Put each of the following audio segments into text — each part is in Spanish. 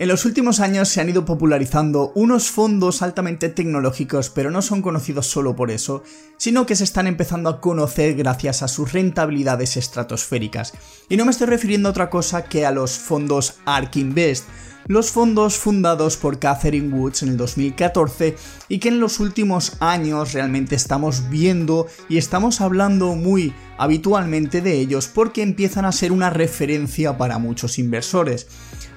En los últimos años se han ido popularizando unos fondos altamente tecnológicos, pero no son conocidos solo por eso, sino que se están empezando a conocer gracias a sus rentabilidades estratosféricas. Y no me estoy refiriendo a otra cosa que a los fondos ARK Invest, los fondos fundados por Catherine Woods en el 2014 y que en los últimos años realmente estamos viendo y estamos hablando muy habitualmente de ellos porque empiezan a ser una referencia para muchos inversores.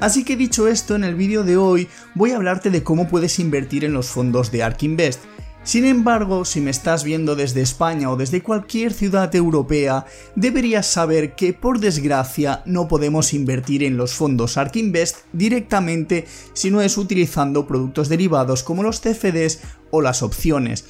Así que dicho esto, en el vídeo de hoy voy a hablarte de cómo puedes invertir en los fondos de ARK Invest sin embargo, si me estás viendo desde España o desde cualquier ciudad europea, deberías saber que por desgracia no podemos invertir en los fondos ARK Invest directamente si no es utilizando productos derivados como los CFDs o las opciones.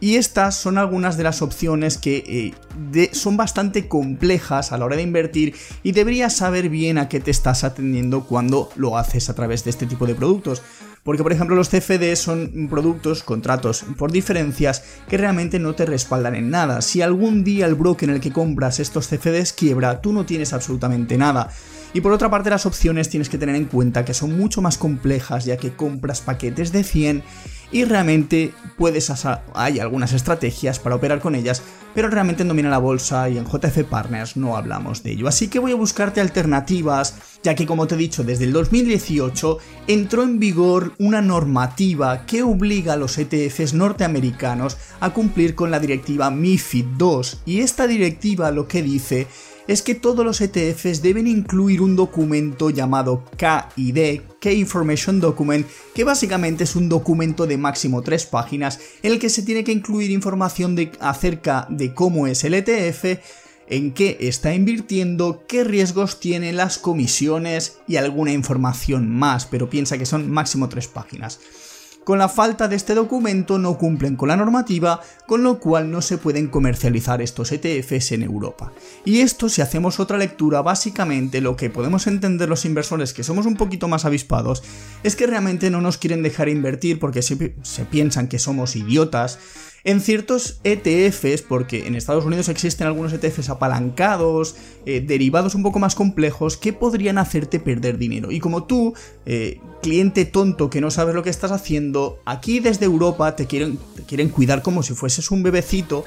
Y estas son algunas de las opciones que eh, son bastante complejas a la hora de invertir y deberías saber bien a qué te estás atendiendo cuando lo haces a través de este tipo de productos. Porque, por ejemplo, los CFD son productos, contratos por diferencias que realmente no te respaldan en nada. Si algún día el broker en el que compras estos CFDs quiebra, tú no tienes absolutamente nada. Y por otra parte, las opciones tienes que tener en cuenta que son mucho más complejas ya que compras paquetes de 100 y realmente puedes hay algunas estrategias para operar con ellas, pero realmente en Domina la Bolsa y en JF Partners no hablamos de ello. Así que voy a buscarte alternativas, ya que como te he dicho, desde el 2018 entró en vigor una normativa que obliga a los ETFs norteamericanos a cumplir con la directiva MIFID II, y esta directiva lo que dice es que todos los ETFs deben incluir un documento llamado KID, Key Information Document, que básicamente es un documento de máximo tres páginas en el que se tiene que incluir información de, acerca de cómo es el ETF, en qué está invirtiendo, qué riesgos tiene, las comisiones y alguna información más, pero piensa que son máximo tres páginas. Con la falta de este documento no cumplen con la normativa, con lo cual no se pueden comercializar estos ETFs en Europa. Y esto, si hacemos otra lectura, básicamente lo que podemos entender los inversores que somos un poquito más avispados es que realmente no nos quieren dejar invertir porque se, se piensan que somos idiotas en ciertos ETFs, porque en Estados Unidos existen algunos ETFs apalancados, eh, derivados un poco más complejos, que podrían hacerte perder dinero. Y como tú, eh, cliente tonto que no sabes lo que estás haciendo, aquí desde Europa te quieren, quieren cuidar como si fueses un bebecito.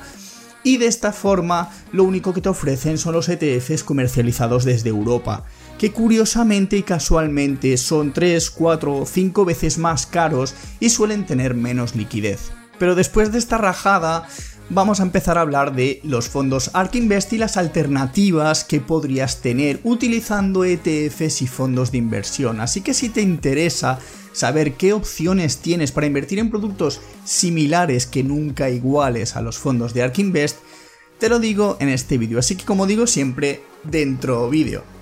Y de esta forma, lo único que te ofrecen son los ETFs comercializados desde Europa que curiosamente y casualmente son 3, 4 o 5 veces más caros y suelen tener menos liquidez. Pero después de esta rajada, vamos a empezar a hablar de los fondos ARK Invest y las alternativas que podrías tener utilizando ETFs y fondos de inversión. Así que si te interesa saber qué opciones tienes para invertir en productos similares que nunca iguales a los fondos de ARK Invest, te lo digo en este vídeo. Así que como digo siempre, dentro vídeo.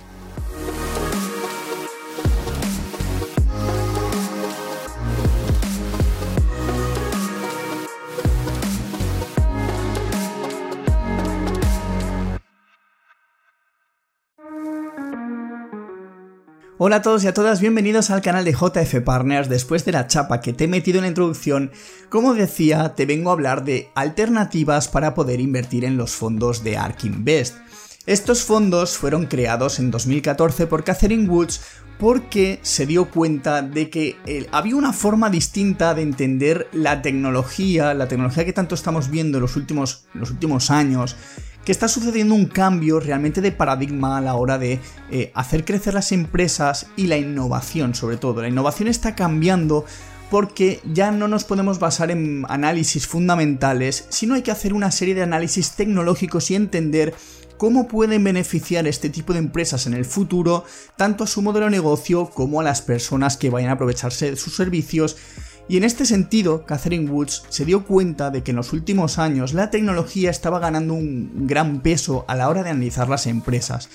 Hola a todos y a todas, bienvenidos al canal de JF Partners. Después de la chapa que te he metido en la introducción, como decía, te vengo a hablar de alternativas para poder invertir en los fondos de ARK Invest. Estos fondos fueron creados en 2014 por Catherine Woods porque se dio cuenta de que eh, había una forma distinta de entender la tecnología, la tecnología que tanto estamos viendo en los últimos, los últimos años, que está sucediendo un cambio realmente de paradigma a la hora de eh, hacer crecer las empresas y la innovación sobre todo. La innovación está cambiando porque ya no nos podemos basar en análisis fundamentales, sino hay que hacer una serie de análisis tecnológicos y entender cómo pueden beneficiar este tipo de empresas en el futuro, tanto a su modelo de negocio como a las personas que vayan a aprovecharse de sus servicios y en este sentido, Catherine Woods se dio cuenta de que en los últimos años la tecnología estaba ganando un gran peso a la hora de analizar las empresas.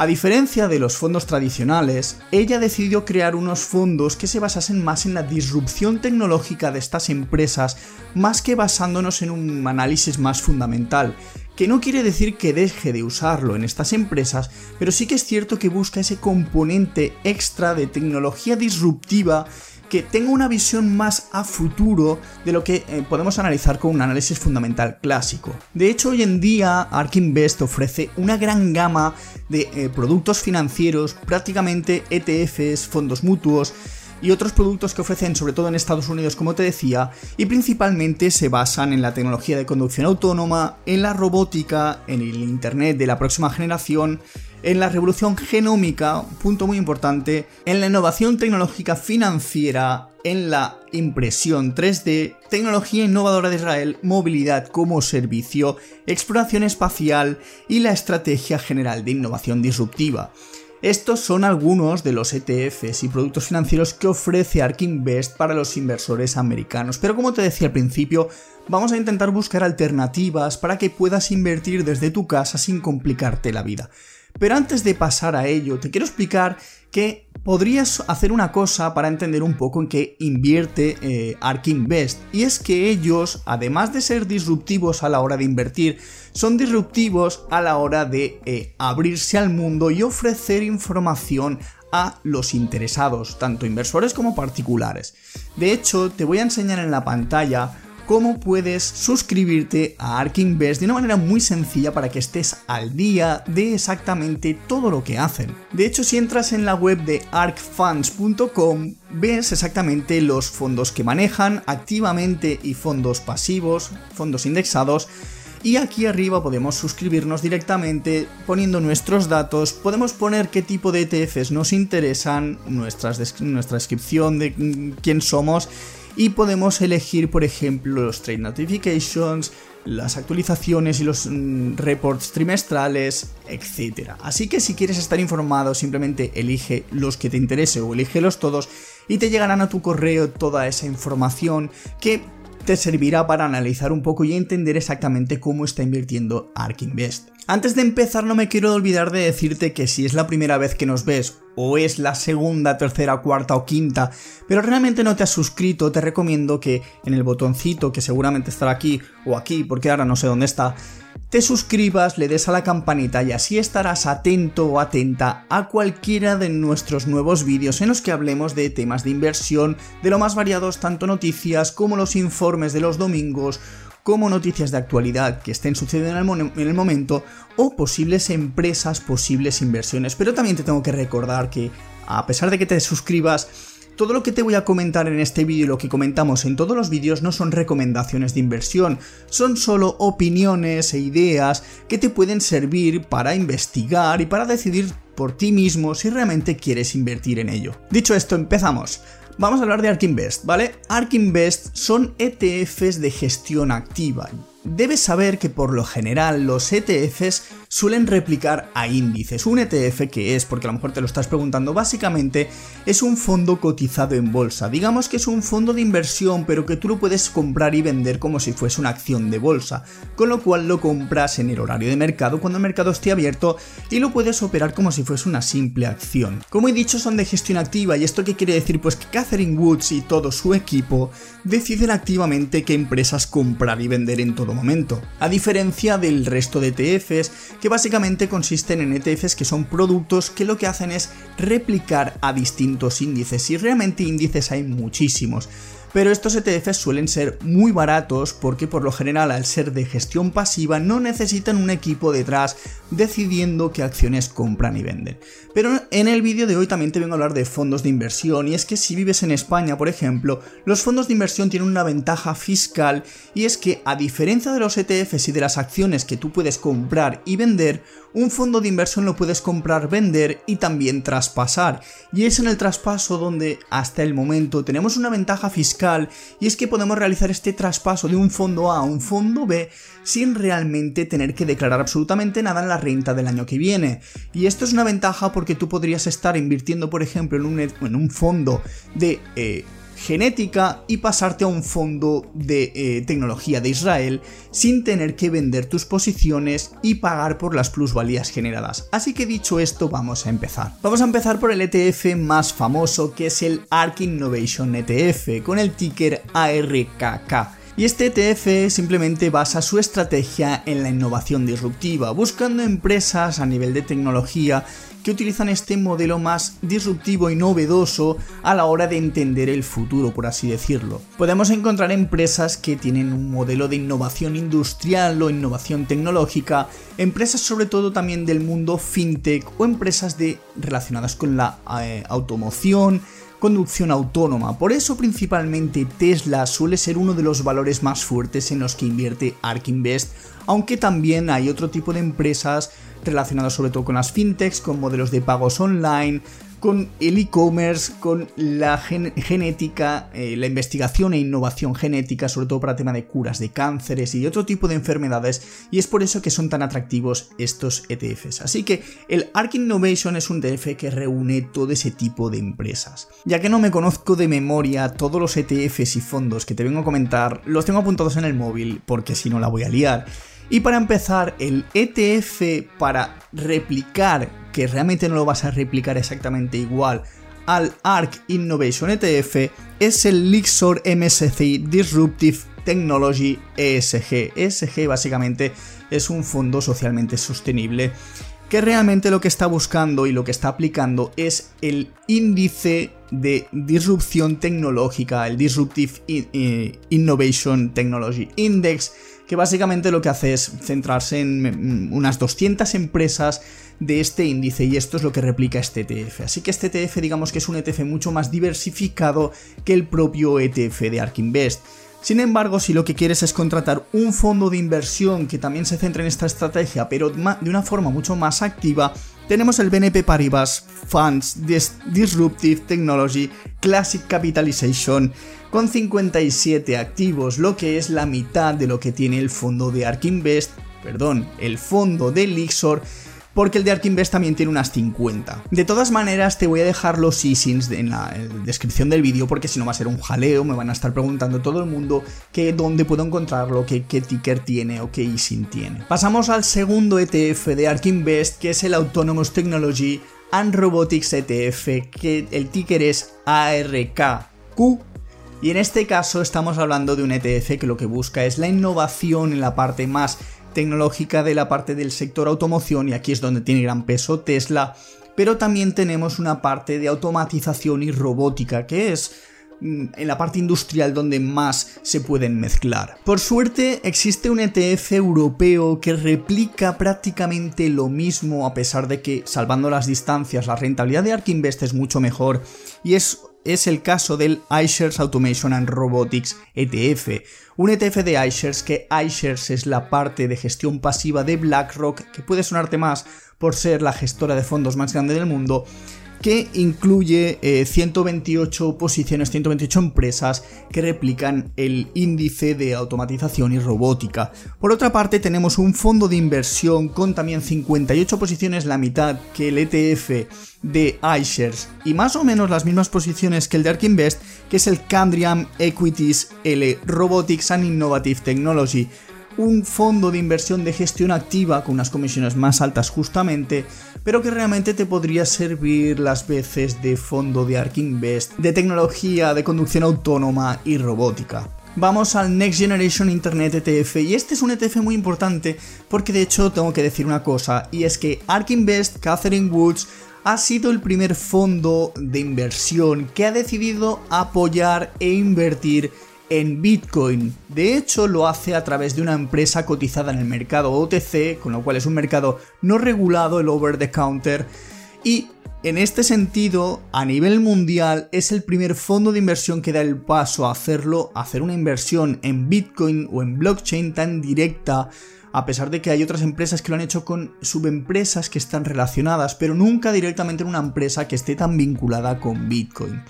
A diferencia de los fondos tradicionales, ella decidió crear unos fondos que se basasen más en la disrupción tecnológica de estas empresas, más que basándonos en un análisis más fundamental, que no quiere decir que deje de usarlo en estas empresas, pero sí que es cierto que busca ese componente extra de tecnología disruptiva que tenga una visión más a futuro de lo que eh, podemos analizar con un análisis fundamental clásico. De hecho, hoy en día ARK Invest ofrece una gran gama de eh, productos financieros, prácticamente ETFs, fondos mutuos, y otros productos que ofrecen sobre todo en Estados Unidos como te decía y principalmente se basan en la tecnología de conducción autónoma, en la robótica, en el Internet de la próxima generación, en la revolución genómica, punto muy importante, en la innovación tecnológica financiera, en la impresión 3D, tecnología innovadora de Israel, movilidad como servicio, exploración espacial y la estrategia general de innovación disruptiva. Estos son algunos de los ETFs y productos financieros que ofrece ARK Invest para los inversores americanos, pero como te decía al principio, vamos a intentar buscar alternativas para que puedas invertir desde tu casa sin complicarte la vida. Pero antes de pasar a ello, te quiero explicar que podrías hacer una cosa para entender un poco en qué invierte eh, ARK Invest. Y es que ellos, además de ser disruptivos a la hora de invertir, son disruptivos a la hora de eh, abrirse al mundo y ofrecer información a los interesados, tanto inversores como particulares. De hecho, te voy a enseñar en la pantalla cómo puedes suscribirte a ARK Invest de una manera muy sencilla para que estés al día de exactamente todo lo que hacen. De hecho, si entras en la web de arkfunds.com, ves exactamente los fondos que manejan activamente y fondos pasivos, fondos indexados, y aquí arriba podemos suscribirnos directamente poniendo nuestros datos, podemos poner qué tipo de ETFs nos interesan, nuestra descripción de quién somos y podemos elegir, por ejemplo, los trade notifications, las actualizaciones y los mm, reports trimestrales, etc. Así que si quieres estar informado, simplemente elige los que te interese o elígelos todos y te llegarán a tu correo toda esa información que te servirá para analizar un poco y entender exactamente cómo está invirtiendo ARK Invest. Antes de empezar no me quiero olvidar de decirte que si es la primera vez que nos ves o es la segunda, tercera, cuarta o quinta, pero realmente no te has suscrito, te recomiendo que en el botoncito que seguramente estará aquí o aquí, porque ahora no sé dónde está, te suscribas, le des a la campanita y así estarás atento o atenta a cualquiera de nuestros nuevos vídeos en los que hablemos de temas de inversión, de lo más variados, tanto noticias como los informes de los domingos, como noticias de actualidad que estén sucediendo en el, momento o posibles empresas, posibles inversiones. Pero también te tengo que recordar que a pesar de que te suscribas, todo lo que te voy a comentar en este vídeo y lo que comentamos en todos los vídeos no son recomendaciones de inversión, son solo opiniones e ideas que te pueden servir para investigar y para decidir por ti mismo si realmente quieres invertir en ello. Dicho esto, empezamos. Vamos a hablar de ARK Invest, ¿vale? ARK Invest son ETFs de gestión activa Debes saber que por lo general los ETFs suelen replicar a índices. Un ETF que es, porque a lo mejor te lo estás preguntando, básicamente es un fondo cotizado en bolsa. Digamos que es un fondo de inversión, pero que tú lo puedes comprar y vender como si fuese una acción de bolsa. Con lo cual lo compras en el horario de mercado cuando el mercado esté abierto y lo puedes operar como si fuese una simple acción. Como he dicho, son de gestión activa y esto qué quiere decir? Pues que Catherine Woods y todo su equipo deciden activamente qué empresas comprar y vender en todo momento, a diferencia del resto de ETFs que básicamente consisten en ETFs que son productos que lo que hacen es replicar a distintos índices. Y realmente índices hay muchísimos pero estos ETFs suelen ser muy baratos porque por lo general al ser de gestión pasiva no necesitan un equipo detrás decidiendo qué acciones compran y venden. Pero en el vídeo de hoy también te vengo a hablar de fondos de inversión y es que si vives en España, por ejemplo, los fondos de inversión tienen una ventaja fiscal y es que a diferencia de los ETFs y de las acciones que tú puedes comprar y vender, un fondo de inversión lo puedes comprar, vender y también traspasar. Y es en el traspaso donde hasta el momento tenemos una ventaja fiscal y es que podemos realizar este traspaso de un fondo A a un fondo B sin realmente tener que declarar absolutamente nada en la renta del año que viene. Y esto es una ventaja porque tú podrías estar invirtiendo, por ejemplo, en un, en un fondo de... Eh, genética y pasarte a un fondo de eh, tecnología de Israel sin tener que vender tus posiciones y pagar por las plusvalías generadas. Así que dicho esto, vamos a empezar. Vamos a empezar por el ETF más famoso que es el ARK Innovation ETF con el ticker ARKK. Y este ETF simplemente basa su estrategia en la innovación disruptiva, buscando empresas a nivel de tecnología que utilizan este modelo más disruptivo y novedoso a la hora de entender el futuro, por así decirlo. Podemos encontrar empresas que tienen un modelo de innovación industrial o innovación tecnológica, empresas sobre todo también del mundo fintech o empresas relacionadas con la eh, automoción, conducción autónoma. Por eso principalmente Tesla suele ser uno de los valores más fuertes en los que invierte ARK Invest, aunque también hay otro tipo de empresas relacionadas sobre todo con las fintechs, con modelos de pagos online, con el e-commerce, con la genética, eh, la investigación e innovación genética, sobre todo para tema de curas de cánceres y otro tipo de enfermedades, y es por eso que son tan atractivos estos ETFs. Así que el ARK Innovation es un ETF que reúne todo ese tipo de empresas. Ya que no me conozco de memoria todos los ETFs y fondos que te vengo a comentar, los tengo apuntados en el móvil porque si no la voy a liar. Y para empezar, el ETF para replicar, que realmente no lo vas a replicar exactamente igual al ARC Innovation ETF, es el Lixor MSCI Disruptive Technology ESG. ESG básicamente es un fondo socialmente sostenible que realmente lo que está buscando y lo que está aplicando es el índice de disrupción tecnológica, el Disruptive Innovation Technology Index, que básicamente lo que hace es centrarse en mm, unas 200 empresas de este índice y esto es lo que replica este ETF. Así que este ETF digamos que es un ETF mucho más diversificado que el propio ETF de ARK Invest. Sin embargo, si lo que quieres es contratar un fondo de inversión que también se centre en esta estrategia, pero de una forma mucho más activa, tenemos el BNP Paribas Funds Disruptive Technology Classic Capitalization con 57 activos, lo que es la mitad de lo que tiene el fondo de ARK Invest, perdón, el fondo de Lixor porque el de Ark Invest también tiene unas 50. De todas maneras, te voy a dejar los easings en la descripción del vídeo porque si no va a ser un jaleo, me van a estar preguntando todo el mundo que dónde puedo encontrarlo, qué, qué ticker tiene o qué easing tiene. Pasamos al segundo ETF de Ark Invest, que es el Autonomous Technology and Robotics ETF, que el ticker es ARKQ y en este caso estamos hablando de un ETF que lo que busca es la innovación en la parte más tecnológica de la parte del sector automoción y aquí es donde tiene gran peso Tesla, pero también tenemos una parte de automatización y robótica que es mm, en la parte industrial donde más se pueden mezclar. Por suerte existe un ETF europeo que replica prácticamente lo mismo a pesar de que salvando las distancias la rentabilidad de ARK Invest es mucho mejor y es es el caso del iShares Automation and Robotics ETF, un ETF de iShares que iShares es la parte de gestión pasiva de BlackRock, que puede sonarte más por ser la gestora de fondos más grande del mundo, que incluye 128 eh, posiciones, 128 empresas que replican el índice de automatización y robótica. Por otra parte, tenemos un fondo de inversión con también 58 posiciones, la mitad que el ETF de iShares y más o menos las mismas posiciones que el de ARK Invest, que es el Candriam Equities L Robotics and Innovative Technology un fondo de inversión de gestión activa con unas comisiones más altas justamente, pero que realmente te podría servir las veces de fondo de ARK Invest, de tecnología, de conducción autónoma y robótica. Vamos al Next Generation Internet ETF y este es un ETF muy importante porque de hecho tengo que decir una cosa y es que ARK Invest, Catherine Woods, ha sido el primer fondo de inversión que ha decidido apoyar e invertir en Bitcoin. De hecho, lo hace a través de una empresa cotizada en el mercado OTC, con lo cual es un mercado no regulado, el over the counter. Y en este sentido, a nivel mundial, es el primer fondo de inversión que da el paso a hacerlo, a hacer una inversión en Bitcoin o en blockchain tan directa, a pesar de que hay otras empresas que lo han hecho con subempresas que están relacionadas, pero nunca directamente en una empresa que esté tan vinculada con Bitcoin.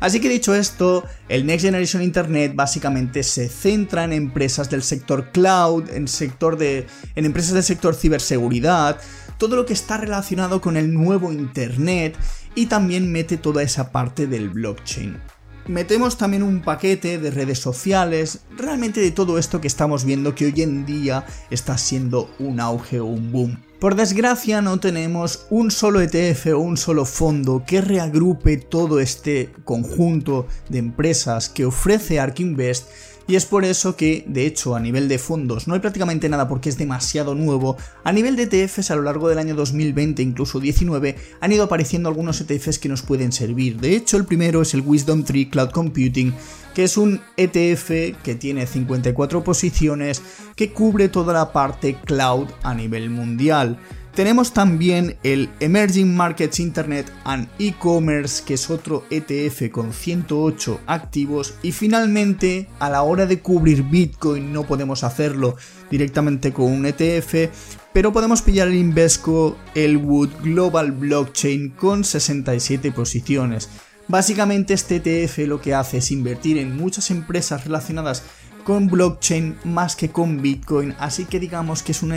Así que dicho esto, el Next Generation Internet básicamente se centra en empresas del sector cloud, en, sector de, en empresas del sector ciberseguridad, todo lo que está relacionado con el nuevo Internet y también mete toda esa parte del blockchain. Metemos también un paquete de redes sociales, realmente de todo esto que estamos viendo que hoy en día está siendo un auge o un boom. Por desgracia no tenemos un solo ETF o un solo fondo que reagrupe todo este conjunto de empresas que ofrece ARK Invest Y es por eso que, de hecho, a nivel de fondos no hay prácticamente nada porque es demasiado nuevo. A nivel de ETFs, a lo largo del año 2020, incluso 19, han ido apareciendo algunos ETFs que nos pueden servir. De hecho, el primero es el Wisdom Tree Cloud Computing, que es un ETF que tiene 54 posiciones, que cubre toda la parte cloud a nivel mundial. Tenemos también el Emerging Markets Internet and E-Commerce, que es otro ETF con 108 activos. Y finalmente, a la hora de cubrir Bitcoin, no podemos hacerlo directamente con un ETF, pero podemos pillar el Invesco Elwood Global Blockchain con 67 posiciones. Básicamente este ETF lo que hace es invertir en muchas empresas relacionadas con blockchain más que con Bitcoin, así que digamos que es una,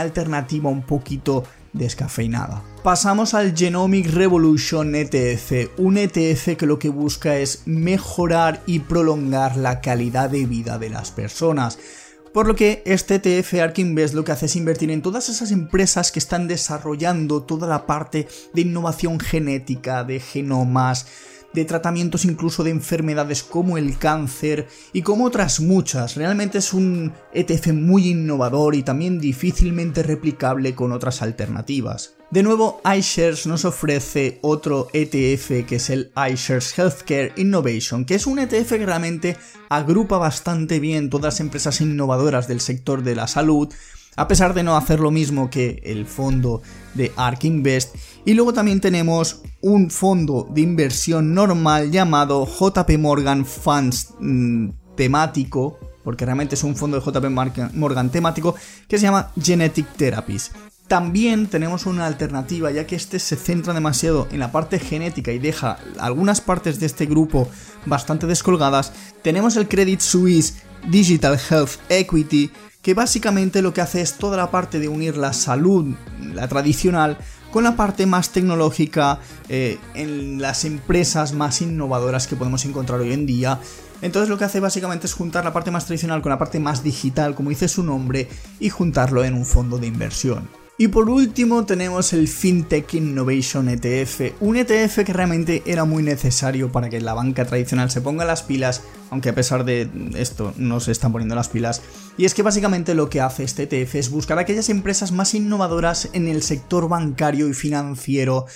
alternativa un poquito descafeinada. Pasamos al Genomic Revolution ETF, un ETF que lo que busca es mejorar y prolongar la calidad de vida de las personas. Por lo que este ETF ARK Invest lo que hace es invertir en todas esas empresas que están desarrollando toda la parte de innovación genética, de genomas, de tratamientos incluso de enfermedades como el cáncer y como otras muchas. Realmente es un ETF muy innovador y también difícilmente replicable con otras alternativas. De nuevo, iShares nos ofrece otro ETF que es el iShares Healthcare Innovation, que es un ETF que realmente agrupa bastante bien todas las empresas innovadoras del sector de la salud, a pesar de no hacer lo mismo que el fondo de ARK Invest. Y luego también tenemos un fondo de inversión normal llamado JP Morgan Funds mm, temático, porque realmente es un fondo de JP Morgan temático, que se llama Genetic Therapies. También tenemos una alternativa, ya que este se centra demasiado en la parte genética y deja algunas partes de este grupo bastante descolgadas. Tenemos el Credit Suisse Digital Health Equity, que básicamente lo que hace es toda la parte de unir la salud, la tradicional, con la parte más tecnológica eh, en las empresas más innovadoras que podemos encontrar hoy en día. Entonces lo que hace básicamente es juntar la parte más tradicional con la parte más digital, como dice su nombre, y juntarlo en un fondo de inversión. Y por último tenemos el FinTech Innovation ETF, un ETF que realmente era muy necesario para que la banca tradicional se ponga las pilas, aunque a pesar de esto no se están poniendo las pilas. Y es que básicamente lo que hace este ETF es buscar aquellas empresas más innovadoras en el sector bancario y financiero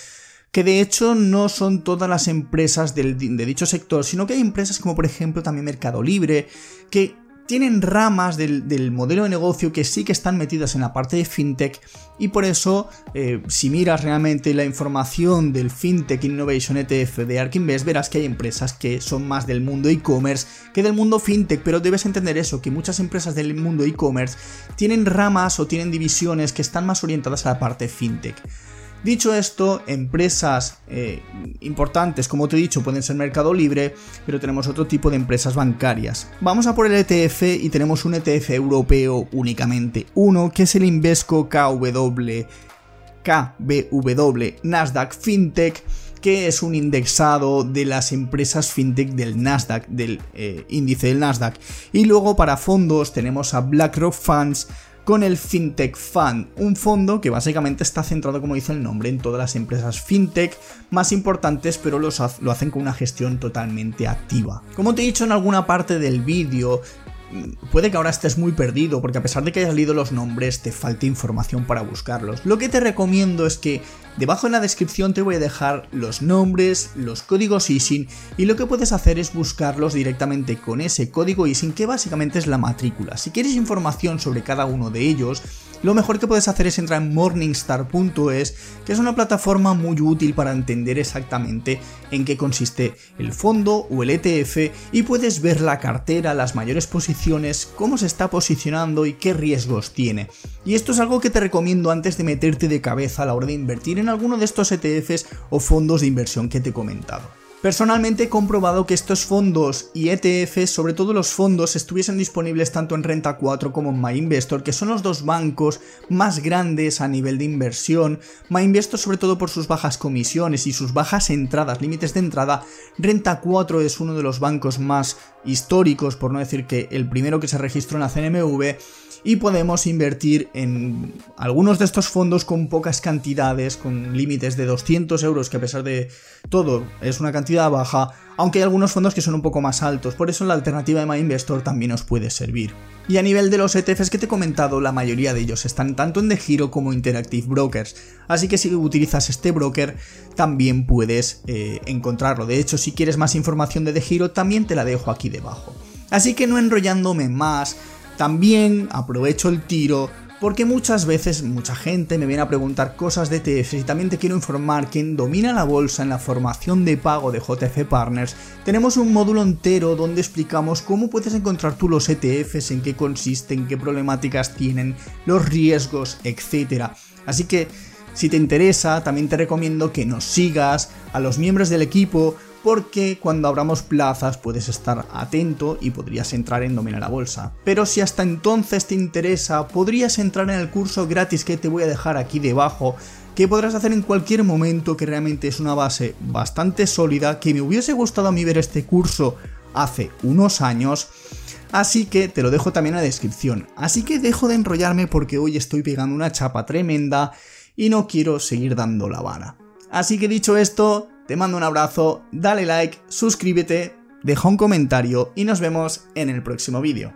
que de hecho no son todas las empresas de dicho sector, sino que hay empresas como por ejemplo también Mercado Libre, que tienen ramas del, modelo de negocio que sí que están metidas en la parte de fintech y por eso eh, si miras realmente la información del fintech innovation ETF de Ark Invest verás que hay empresas que son más del mundo e-commerce que del mundo fintech pero debes entender eso que muchas empresas del mundo e-commerce tienen ramas o tienen divisiones que están más orientadas a la parte fintech Dicho esto, empresas eh, importantes, como te he dicho, pueden ser Mercado Libre, pero tenemos otro tipo de empresas bancarias. Vamos a por el ETF y tenemos un ETF europeo únicamente, uno que es el Invesco KW, KBW Nasdaq FinTech que es un indexado de las empresas fintech del Nasdaq, del eh, índice del Nasdaq. Y luego para fondos tenemos a BlackRock Funds, con el FinTech Fund, un fondo que básicamente está centrado, como dice el nombre, en todas las empresas fintech más importantes, pero lo hacen con una gestión totalmente activa. Como te he dicho en alguna parte del vídeo, puede que ahora estés muy perdido porque a pesar de que hayas leído los nombres te falte información para buscarlos. Lo que te recomiendo es que debajo en la descripción te voy a dejar los nombres, los códigos ISIN y lo que puedes hacer es buscarlos directamente con ese código ISIN que básicamente es la matrícula. Si quieres información sobre cada uno de ellos, lo mejor que puedes hacer es entrar en morningstar.es, que es una plataforma muy útil para entender exactamente en qué consiste el fondo o el ETF y puedes ver la cartera, las mayores posiciones, cómo se está posicionando y qué riesgos tiene. Y esto es algo que te recomiendo antes de meterte de cabeza a la hora de invertir en alguno de estos ETFs o fondos de inversión que te he comentado. Personalmente he comprobado que estos fondos y ETFs, sobre todo los fondos, estuviesen disponibles tanto en Renta 4 como en MyInvestor, que son los dos bancos más grandes a nivel de inversión. MyInvestor sobre todo por sus bajas comisiones y sus bajas entradas, límites de entrada. Renta 4 es uno de los bancos más históricos, por no decir que el primero que se registró en la CNMV y podemos invertir en algunos de estos fondos con pocas cantidades, con límites de 200 euros, que a pesar de todo es una cantidad baja, aunque hay algunos fondos que son un poco más altos, por eso la alternativa de MyInvestor también os puede servir. Y a nivel de los ETFs que te he comentado, la mayoría de ellos están tanto en DeGiro como Interactive Brokers, así que si utilizas este broker también puedes eh, encontrarlo. De hecho, si quieres más información de DeGiro, también te la dejo aquí debajo. Así que no enrollándome más, también aprovecho el tiro porque muchas veces mucha gente me viene a preguntar cosas de ETFs y también te quiero informar que en Domina la Bolsa, en la formación de pago de JF Partners, tenemos un módulo entero donde explicamos cómo puedes encontrar tú los ETFs, en qué consisten, qué problemáticas tienen, los riesgos, etc. Así que si te interesa, también te recomiendo que nos sigas, a los miembros del equipo, porque cuando abramos plazas puedes estar atento y podrías entrar en Domina la Bolsa. Pero si hasta entonces te interesa, podrías entrar en el curso gratis que te voy a dejar aquí debajo, que podrás hacer en cualquier momento, que realmente es una base bastante sólida, que me hubiese gustado a mí ver este curso hace unos años. Así que te lo dejo también en la descripción. Así que dejo de enrollarme porque hoy estoy pegando una chapa tremenda y no quiero seguir dando la vara. Así que dicho esto, te mando un abrazo, dale like, suscríbete, deja un comentario y nos vemos en el próximo vídeo.